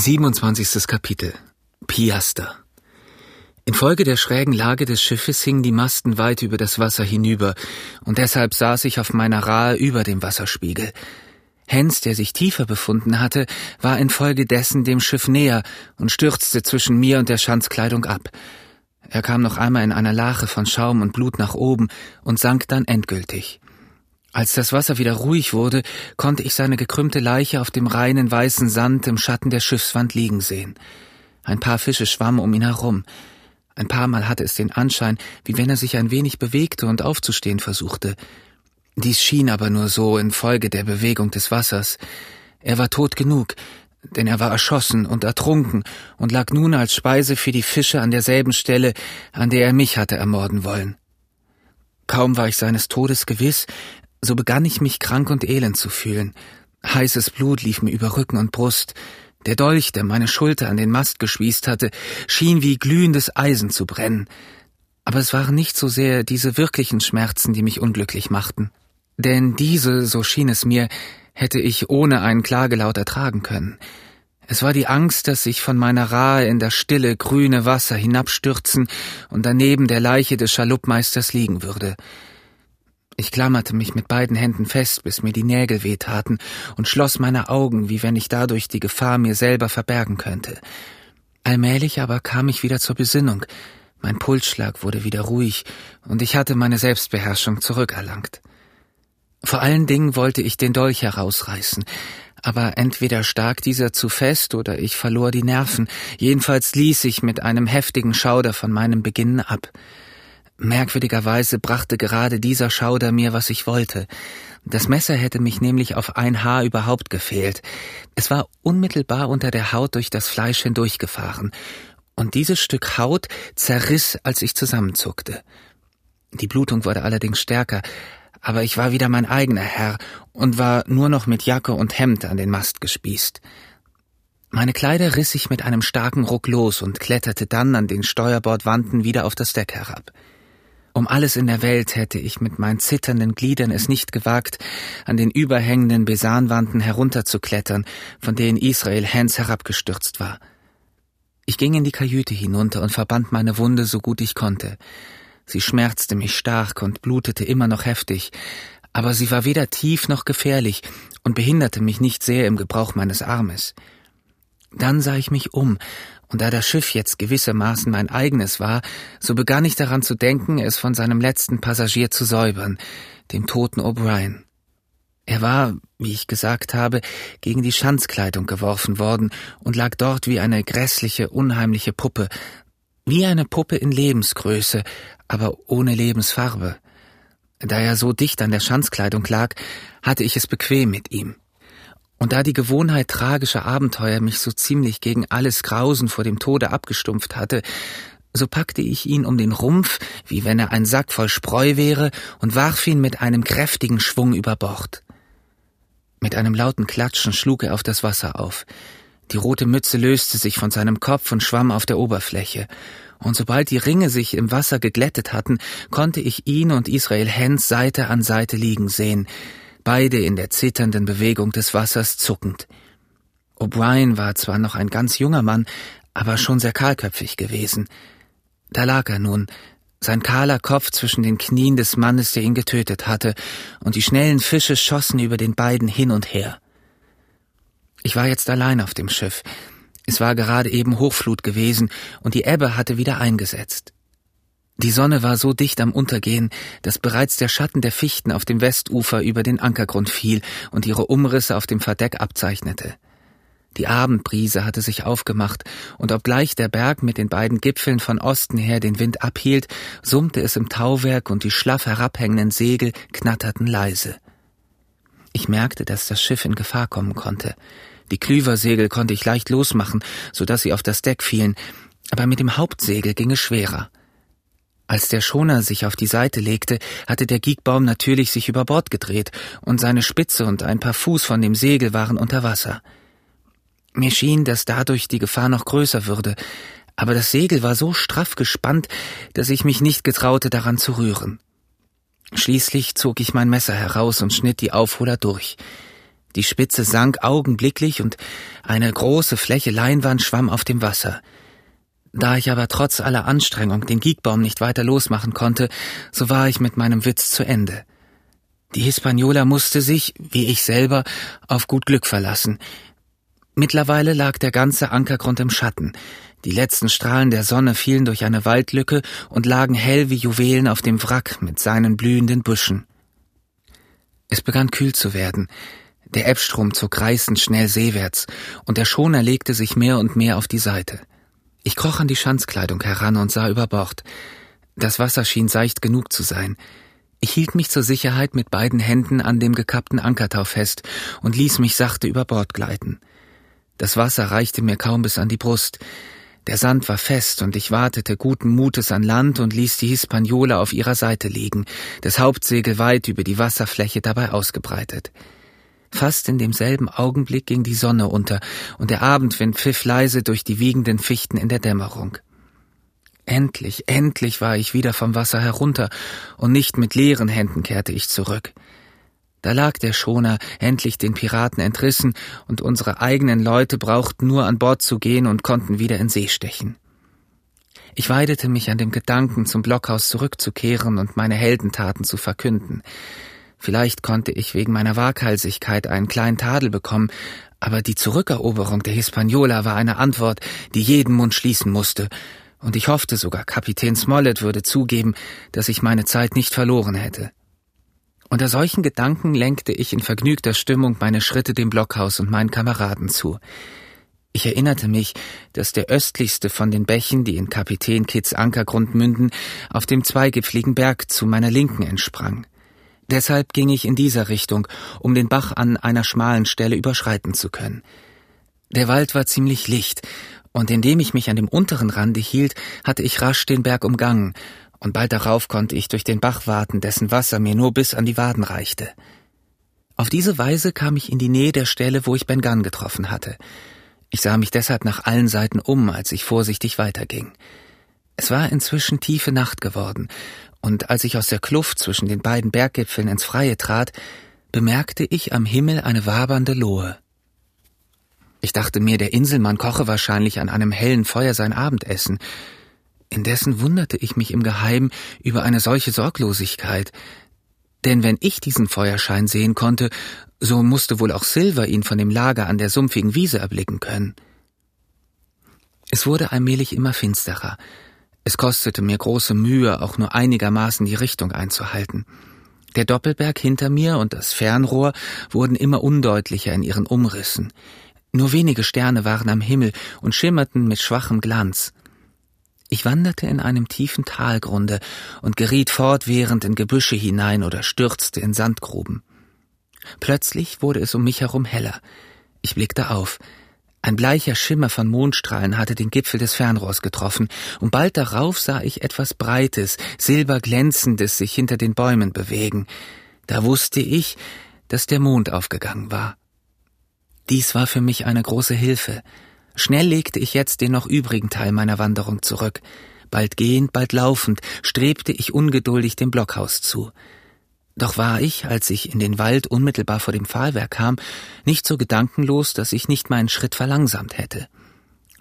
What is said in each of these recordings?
27. Kapitel Piaster Infolge der schrägen Lage des Schiffes hingen die Masten weit über das Wasser hinüber, und deshalb saß ich auf meiner Rahe über dem Wasserspiegel. Hens, der sich tiefer befunden hatte, war infolgedessen dem Schiff näher und stürzte zwischen mir und der Schanzkleidung ab. Er kam noch einmal in einer Lache von Schaum und Blut nach oben und sank dann endgültig. Als das Wasser wieder ruhig wurde, konnte ich seine gekrümmte Leiche auf dem reinen weißen Sand im Schatten der Schiffswand liegen sehen. Ein paar Fische schwammen um ihn herum. Ein paar Mal hatte es den Anschein, wie wenn er sich ein wenig bewegte und aufzustehen versuchte. Dies schien aber nur so infolge der Bewegung des Wassers. Er war tot genug, denn er war erschossen und ertrunken und lag nun als Speise für die Fische an derselben Stelle, an der er mich hatte ermorden wollen. Kaum war ich seines Todes gewiss, so begann ich mich krank und elend zu fühlen. Heißes Blut lief mir über Rücken und Brust. Der Dolch, der meine Schulter an den Mast geschwießt hatte, schien wie glühendes Eisen zu brennen. Aber es waren nicht so sehr diese wirklichen Schmerzen, die mich unglücklich machten. Denn diese, so schien es mir, hätte ich ohne einen Klagelaut ertragen können. Es war die Angst, dass ich von meiner Rahe in das stille, grüne Wasser hinabstürzen und daneben der Leiche des Schaluppmeisters liegen würde. Ich klammerte mich mit beiden Händen fest, bis mir die Nägel wehtaten, und schloss meine Augen, wie wenn ich dadurch die Gefahr mir selber verbergen könnte. Allmählich aber kam ich wieder zur Besinnung, mein Pulsschlag wurde wieder ruhig, und ich hatte meine Selbstbeherrschung zurückerlangt. Vor allen Dingen wollte ich den Dolch herausreißen, aber entweder stak dieser zu fest oder ich verlor die Nerven, jedenfalls ließ ich mit einem heftigen Schauder von meinem Beginnen ab. Merkwürdigerweise brachte gerade dieser Schauder mir, was ich wollte. Das Messer hätte mich nämlich auf ein Haar überhaupt gefehlt. Es war unmittelbar unter der Haut durch das Fleisch hindurchgefahren, und dieses Stück Haut zerriss, als ich zusammenzuckte. Die Blutung wurde allerdings stärker, aber ich war wieder mein eigener Herr und war nur noch mit Jacke und Hemd an den Mast gespießt. Meine Kleider riss ich mit einem starken Ruck los und kletterte dann an den Steuerbordwanden wieder auf das Deck herab. Um alles in der Welt hätte ich mit meinen zitternden Gliedern es nicht gewagt, an den überhängenden Besanwanden herunterzuklettern, von denen Israel Hans herabgestürzt war. Ich ging in die Kajüte hinunter und verband meine Wunde so gut ich konnte. Sie schmerzte mich stark und blutete immer noch heftig, aber sie war weder tief noch gefährlich und behinderte mich nicht sehr im Gebrauch meines Armes. Dann sah ich mich um und da das Schiff jetzt gewissermaßen mein eigenes war, so begann ich daran zu denken, es von seinem letzten Passagier zu säubern, dem toten O'Brien. Er war, wie ich gesagt habe, gegen die Schanzkleidung geworfen worden und lag dort wie eine grässliche, unheimliche Puppe, wie eine Puppe in Lebensgröße, aber ohne Lebensfarbe. Da er so dicht an der Schanzkleidung lag, hatte ich es bequem mit ihm. Und da die Gewohnheit tragischer Abenteuer mich so ziemlich gegen alles Grausen vor dem Tode abgestumpft hatte, so packte ich ihn um den Rumpf, wie wenn er ein Sack voll Spreu wäre, und warf ihn mit einem kräftigen Schwung über Bord. Mit einem lauten Klatschen schlug er auf das Wasser auf. Die rote Mütze löste sich von seinem Kopf und schwamm auf der Oberfläche. Und sobald die Ringe sich im Wasser geglättet hatten, konnte ich ihn und Israel Hens Seite an Seite liegen sehen, beide in der zitternden Bewegung des Wassers zuckend. O'Brien war zwar noch ein ganz junger Mann, aber schon sehr kahlköpfig gewesen. Da lag er nun, sein kahler Kopf zwischen den Knien des Mannes, der ihn getötet hatte, und die schnellen Fische schossen über den beiden hin und her. Ich war jetzt allein auf dem Schiff. Es war gerade eben Hochflut gewesen, und die Ebbe hatte wieder eingesetzt. Die Sonne war so dicht am Untergehen, dass bereits der Schatten der Fichten auf dem Westufer über den Ankergrund fiel und ihre Umrisse auf dem Verdeck abzeichnete. Die Abendbrise hatte sich aufgemacht, und obgleich der Berg mit den beiden Gipfeln von Osten her den Wind abhielt, summte es im Tauwerk und die schlaff herabhängenden Segel knatterten leise. Ich merkte, dass das Schiff in Gefahr kommen konnte. Die Klüversegel konnte ich leicht losmachen, so dass sie auf das Deck fielen, aber mit dem Hauptsegel ging es schwerer. Als der Schoner sich auf die Seite legte, hatte der Giegbaum natürlich sich über Bord gedreht, und seine Spitze und ein paar Fuß von dem Segel waren unter Wasser. Mir schien, dass dadurch die Gefahr noch größer würde, aber das Segel war so straff gespannt, dass ich mich nicht getraute, daran zu rühren. Schließlich zog ich mein Messer heraus und schnitt die Aufholer durch. Die Spitze sank augenblicklich und eine große Fläche Leinwand schwamm auf dem Wasser. Da ich aber trotz aller Anstrengung den Giegbaum nicht weiter losmachen konnte, so war ich mit meinem Witz zu Ende. Die Hispaniola musste sich, wie ich selber, auf gut Glück verlassen. Mittlerweile lag der ganze Ankergrund im Schatten. Die letzten Strahlen der Sonne fielen durch eine Waldlücke und lagen hell wie Juwelen auf dem Wrack mit seinen blühenden Büschen. Es begann kühl zu werden. Der Ebbstrom zog reißend schnell seewärts, und der Schoner legte sich mehr und mehr auf die Seite. Ich kroch an die Schanzkleidung heran und sah über Bord. Das Wasser schien seicht genug zu sein. Ich hielt mich zur Sicherheit mit beiden Händen an dem gekappten Ankertau fest und ließ mich sachte über Bord gleiten. Das Wasser reichte mir kaum bis an die Brust. Der Sand war fest und ich wartete guten Mutes an Land und ließ die Hispaniola auf ihrer Seite liegen, das Hauptsegel weit über die Wasserfläche dabei ausgebreitet. Fast in demselben Augenblick ging die Sonne unter und der Abendwind pfiff leise durch die wiegenden Fichten in der Dämmerung. Endlich, endlich war ich wieder vom Wasser herunter und nicht mit leeren Händen kehrte ich zurück. Da lag der Schoner, endlich den Piraten entrissen, und unsere eigenen Leute brauchten nur an Bord zu gehen und konnten wieder in See stechen. Ich weidete mich an dem Gedanken, zum Blockhaus zurückzukehren und meine Heldentaten zu verkünden. Vielleicht konnte ich wegen meiner Waghalsigkeit einen kleinen Tadel bekommen, aber die Zurückeroberung der Hispaniola war eine Antwort, die jeden Mund schließen musste, und ich hoffte sogar, Kapitän Smollett würde zugeben, dass ich meine Zeit nicht verloren hätte. Unter solchen Gedanken lenkte ich in vergnügter Stimmung meine Schritte dem Blockhaus und meinen Kameraden zu. Ich erinnerte mich, dass der östlichste von den Bächen, die in Kapitän Kitts Ankergrund münden, auf dem zweigipfligen Berg zu meiner Linken entsprang. Deshalb ging ich in dieser Richtung, um den Bach an einer schmalen Stelle überschreiten zu können. Der Wald war ziemlich licht, und indem ich mich an dem unteren Rande hielt, hatte ich rasch den Berg umgangen, und bald darauf konnte ich durch den Bach warten, dessen Wasser mir nur bis an die Waden reichte. Auf diese Weise kam ich in die Nähe der Stelle, wo ich Ben Gunn getroffen hatte. Ich sah mich deshalb nach allen Seiten um, als ich vorsichtig weiterging. Es war inzwischen tiefe Nacht geworden, und als ich aus der Kluft zwischen den beiden Berggipfeln ins Freie trat, bemerkte ich am Himmel eine wabernde Lohe. Ich dachte mir, der Inselmann koche wahrscheinlich an einem hellen Feuer sein Abendessen. Indessen wunderte ich mich im Geheimen über eine solche Sorglosigkeit, denn wenn ich diesen Feuerschein sehen konnte, so musste wohl auch Silver ihn von dem Lager an der sumpfigen Wiese erblicken können. Es wurde allmählich immer finsterer, es kostete mir große Mühe, auch nur einigermaßen die Richtung einzuhalten. Der Doppelberg hinter mir und das Fernrohr wurden immer undeutlicher in ihren Umrissen. Nur wenige Sterne waren am Himmel und schimmerten mit schwachem Glanz. Ich wanderte in einem tiefen Talgrunde und geriet fortwährend in Gebüsche hinein oder stürzte in Sandgruben. Plötzlich wurde es um mich herum heller. Ich blickte auf. Ein bleicher Schimmer von Mondstrahlen hatte den Gipfel des Fernrohrs getroffen, und bald darauf sah ich etwas Breites, silberglänzendes sich hinter den Bäumen bewegen. Da wusste ich, dass der Mond aufgegangen war. Dies war für mich eine große Hilfe. Schnell legte ich jetzt den noch übrigen Teil meiner Wanderung zurück. Bald gehend, bald laufend strebte ich ungeduldig dem Blockhaus zu. Doch war ich, als ich in den Wald unmittelbar vor dem Pfahlwerk kam, nicht so gedankenlos, dass ich nicht meinen Schritt verlangsamt hätte.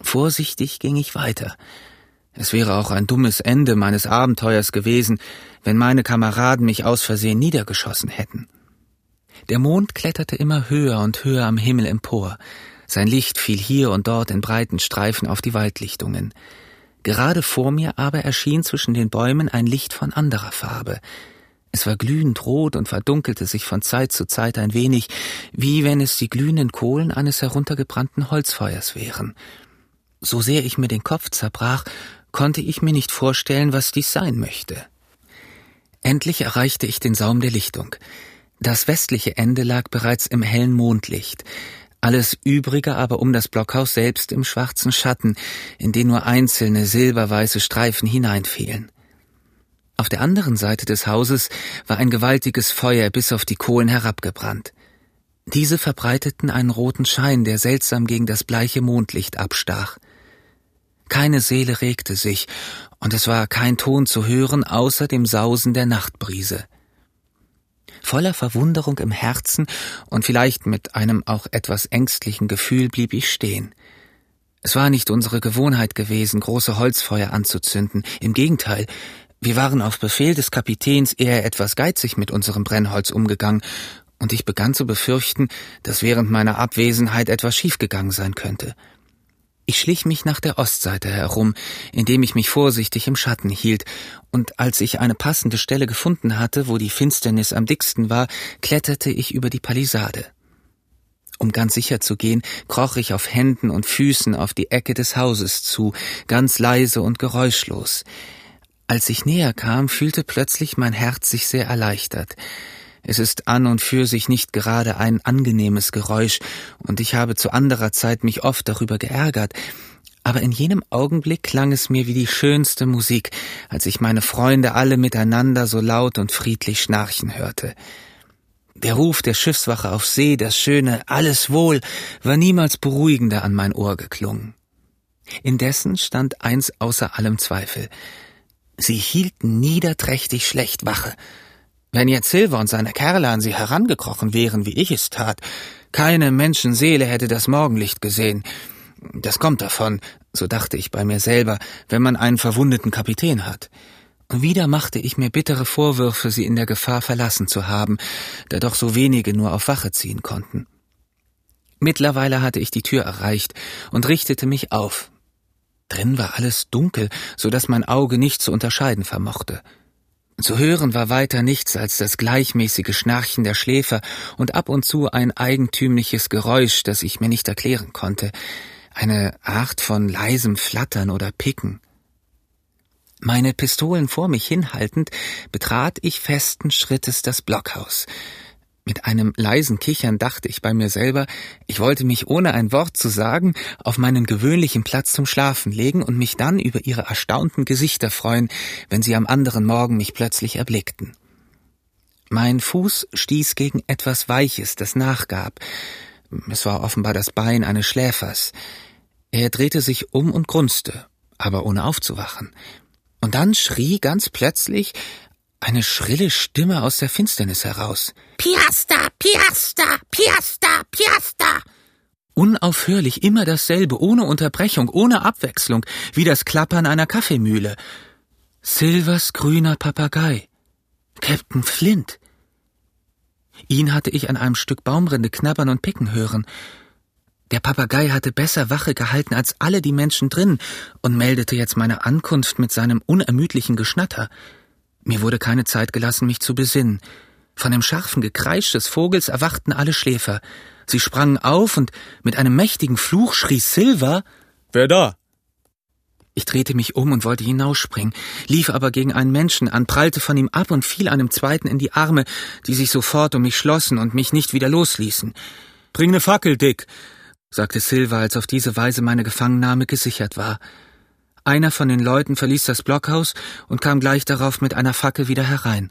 Vorsichtig ging ich weiter. Es wäre auch ein dummes Ende meines Abenteuers gewesen, wenn meine Kameraden mich aus Versehen niedergeschossen hätten. Der Mond kletterte immer höher und höher am Himmel empor. Sein Licht fiel hier und dort in breiten Streifen auf die Waldlichtungen. Gerade vor mir aber erschien zwischen den Bäumen ein Licht von anderer Farbe. Es war glühend rot und verdunkelte sich von Zeit zu Zeit ein wenig, wie wenn es die glühenden Kohlen eines heruntergebrannten Holzfeuers wären. So sehr ich mir den Kopf zerbrach, konnte ich mir nicht vorstellen, was dies sein möchte. Endlich erreichte ich den Saum der Lichtung. Das westliche Ende lag bereits im hellen Mondlicht, alles übrige aber um das Blockhaus selbst im schwarzen Schatten, in den nur einzelne silberweiße Streifen hineinfielen. Auf der anderen Seite des Hauses war ein gewaltiges Feuer bis auf die Kohlen herabgebrannt. Diese verbreiteten einen roten Schein, der seltsam gegen das bleiche Mondlicht abstach. Keine Seele regte sich, und es war kein Ton zu hören außer dem Sausen der Nachtbrise. Voller Verwunderung im Herzen und vielleicht mit einem auch etwas ängstlichen Gefühl blieb ich stehen. Es war nicht unsere Gewohnheit gewesen, große Holzfeuer anzuzünden. Im Gegenteil, wir waren auf Befehl des Kapitäns eher etwas geizig mit unserem Brennholz umgegangen, und ich begann zu befürchten, dass während meiner Abwesenheit etwas schiefgegangen sein könnte. Ich schlich mich nach der Ostseite herum, indem ich mich vorsichtig im Schatten hielt, und als ich eine passende Stelle gefunden hatte, wo die Finsternis am dicksten war, kletterte ich über die Palisade. Um ganz sicher zu gehen, kroch ich auf Händen und Füßen auf die Ecke des Hauses zu, ganz leise und geräuschlos. Als ich näher kam, fühlte plötzlich mein Herz sich sehr erleichtert. Es ist an und für sich nicht gerade ein angenehmes Geräusch, und ich habe zu anderer Zeit mich oft darüber geärgert, aber in jenem Augenblick klang es mir wie die schönste Musik, als ich meine Freunde alle miteinander so laut und friedlich schnarchen hörte. Der Ruf der Schiffswache auf See, das schöne Alles wohl, war niemals beruhigender an mein Ohr geklungen. Indessen stand eins außer allem Zweifel. Sie hielten niederträchtig schlecht Wache. Wenn jetzt Silver und seine Kerle an sie herangekrochen wären, wie ich es tat, keine Menschenseele hätte das Morgenlicht gesehen. Das kommt davon, so dachte ich bei mir selber, wenn man einen verwundeten Kapitän hat. Wieder machte ich mir bittere Vorwürfe, sie in der Gefahr verlassen zu haben, da doch so wenige nur auf Wache ziehen konnten. Mittlerweile hatte ich die Tür erreicht und richtete mich auf. Drin war alles dunkel, so dass mein Auge nicht zu unterscheiden vermochte. Zu hören war weiter nichts als das gleichmäßige Schnarchen der Schläfer und ab und zu ein eigentümliches Geräusch, das ich mir nicht erklären konnte, eine Art von leisem Flattern oder Picken. Meine Pistolen vor mich hinhaltend, betrat ich festen Schrittes das Blockhaus. Mit einem leisen Kichern dachte ich bei mir selber, ich wollte mich ohne ein Wort zu sagen auf meinen gewöhnlichen Platz zum Schlafen legen und mich dann über ihre erstaunten Gesichter freuen, wenn sie am anderen Morgen mich plötzlich erblickten. Mein Fuß stieß gegen etwas Weiches, das nachgab. Es war offenbar das Bein eines Schläfers. Er drehte sich um und grunzte, aber ohne aufzuwachen. Und dann schrie ganz plötzlich eine schrille Stimme aus der Finsternis heraus. Piasta, Piasta, Piasta, Piasta. Unaufhörlich immer dasselbe, ohne Unterbrechung, ohne Abwechslung, wie das Klappern einer Kaffeemühle. Silvers grüner Papagei. Captain Flint. Ihn hatte ich an einem Stück Baumrinde knabbern und picken hören. Der Papagei hatte besser Wache gehalten als alle die Menschen drin und meldete jetzt meine Ankunft mit seinem unermüdlichen Geschnatter. Mir wurde keine Zeit gelassen, mich zu besinnen. Von dem scharfen Gekreisch des Vogels erwachten alle Schläfer. Sie sprangen auf und mit einem mächtigen Fluch schrie Silver Wer da? Ich drehte mich um und wollte hinausspringen, lief aber gegen einen Menschen an, prallte von ihm ab und fiel einem zweiten in die Arme, die sich sofort um mich schlossen und mich nicht wieder losließen. Bring ne Fackel, Dick, sagte Silver, als auf diese Weise meine Gefangennahme gesichert war. Einer von den Leuten verließ das Blockhaus und kam gleich darauf mit einer Fackel wieder herein.